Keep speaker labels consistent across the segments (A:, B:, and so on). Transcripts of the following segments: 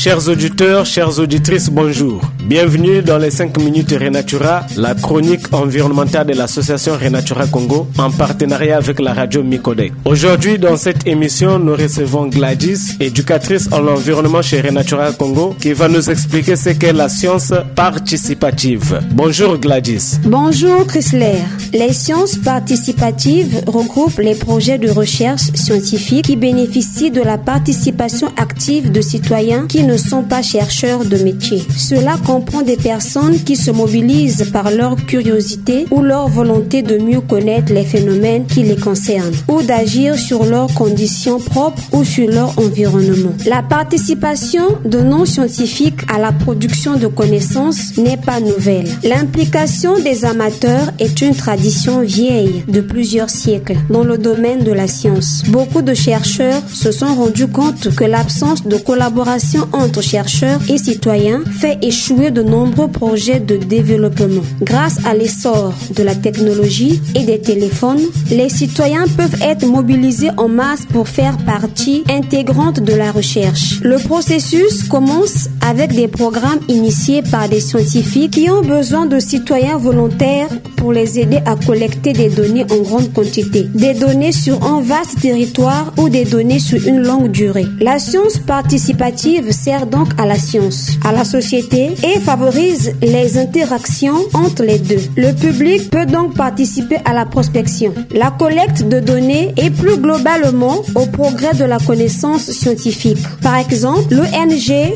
A: Chers auditeurs, chères auditrices, bonjour. Bienvenue dans les 5 minutes Renatura, la chronique environnementale de l'association Renatura Congo en partenariat avec la radio Micodec. Aujourd'hui, dans cette émission, nous recevons Gladys, éducatrice en environnement chez Renatura Congo, qui va nous expliquer ce qu'est la science participative. Bonjour Gladys.
B: Bonjour Chrysler. Les sciences participatives regroupent les projets de recherche scientifique qui bénéficient de la participation active de citoyens qui ne sont pas chercheurs de métier. Cela comprend des personnes qui se mobilisent par leur curiosité ou leur volonté de mieux connaître les phénomènes qui les concernent ou d'agir sur leurs conditions propres ou sur leur environnement. La participation de non-scientifiques à la production de connaissances n'est pas nouvelle. L'implication des amateurs est une tradition vieille de plusieurs siècles dans le domaine de la science. Beaucoup de chercheurs se sont rendus compte que l'absence de collaboration entre chercheurs et citoyens fait échouer de nombreux projets de développement. Grâce à l'essor de la technologie et des téléphones, les citoyens peuvent être mobilisés en masse pour faire partie intégrante de la recherche. Le processus commence avec des programmes initiés par des scientifiques qui ont besoin de citoyens volontaires pour les aider à collecter des données en grande quantité, des données sur un vaste territoire ou des données sur une longue durée. La science participative sert donc à la science, à la société et favorise les interactions entre les deux. Le public peut donc participer à la prospection, la collecte de données et plus globalement au progrès de la connaissance scientifique. Par exemple, l'ONG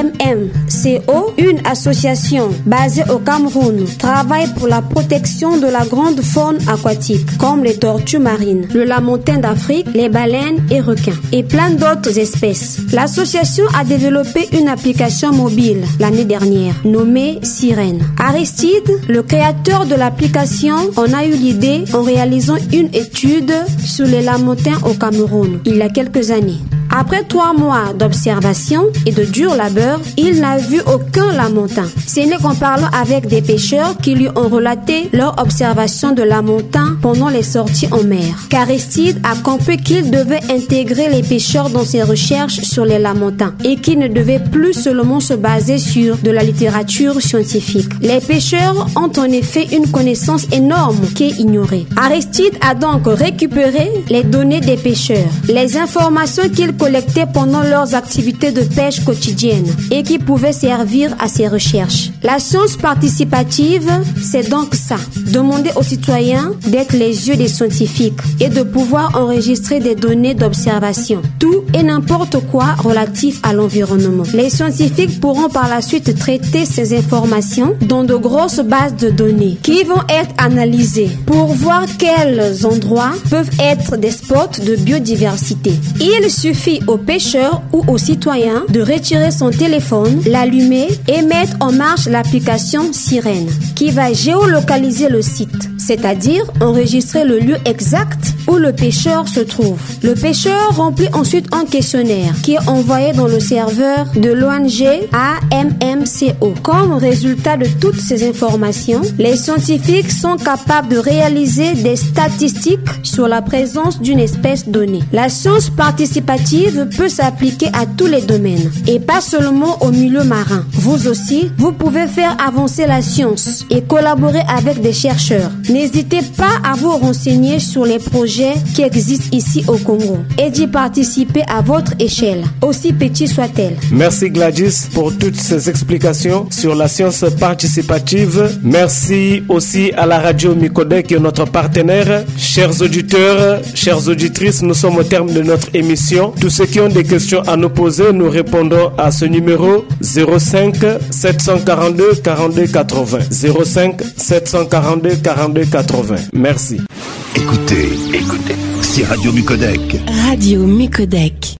B: AMMCO, une association basée au Cameroun, travaille pour la protection de la grande faune aquatique, comme les tortues marines, le lamontin d'Afrique, les baleines et requins, et plein d'autres espèces. L'association a développé une application mobile l'année dernière, nommée Sirène. Aristide, le créateur de l'application, en a eu l'idée en réalisant une étude sur les lamontins au Cameroun, il y a quelques années. Après trois mois d'observation et de dur labeur, il n'a vu aucun lamentin. Ce n'est qu'en parlant avec des pêcheurs qui lui ont relaté leur observation de lamentin pendant les sorties en mer. Caristide a compris qu'il devait intégrer les pêcheurs dans ses recherches sur les lamentins et qu'il ne devait plus seulement se baser sur de la littérature scientifique? Les pêcheurs ont en effet une connaissance énorme qui est ignorée. Aristide a donc récupéré les données des pêcheurs, les informations qu'ils collectés pendant leurs activités de pêche quotidiennes et qui pouvaient servir à ces recherches. La science participative, c'est donc ça. Demander aux citoyens d'être les yeux des scientifiques et de pouvoir enregistrer des données d'observation. Tout et n'importe quoi relatif à l'environnement. Les scientifiques pourront par la suite traiter ces informations dans de grosses bases de données qui vont être analysées pour voir quels endroits peuvent être des spots de biodiversité. Il suffit aux pêcheurs ou aux citoyens de retirer son téléphone, l'allumer et mettre en marche l'application Sirène qui va géolocaliser le site, c'est-à-dire enregistrer le lieu exact où le pêcheur se trouve. Le pêcheur remplit ensuite un questionnaire qui est envoyé dans le serveur de l'ONG AMMCO. Comme résultat de toutes ces informations, les scientifiques sont capables de réaliser des statistiques sur la présence d'une espèce donnée. La science participative peut s'appliquer à tous les domaines et pas seulement au milieu marin. Vous aussi, vous pouvez faire avancer la science et collaborer avec des chercheurs. N'hésitez pas à vous renseigner sur les qui existent ici au Congo et d'y participer à votre échelle, aussi petit soit-elle.
A: Merci Gladys pour toutes ces explications sur la science participative. Merci aussi à la radio Micodec qui est notre partenaire. Chers auditeurs, chères auditrices, nous sommes au terme de notre émission. Tous ceux qui ont des questions à nous poser, nous répondons à ce numéro 05 742 42 80. 05 742 42 80. Merci.
C: Écoutez, écoutez, c'est Radio Mucodec.
D: Radio Mucodec.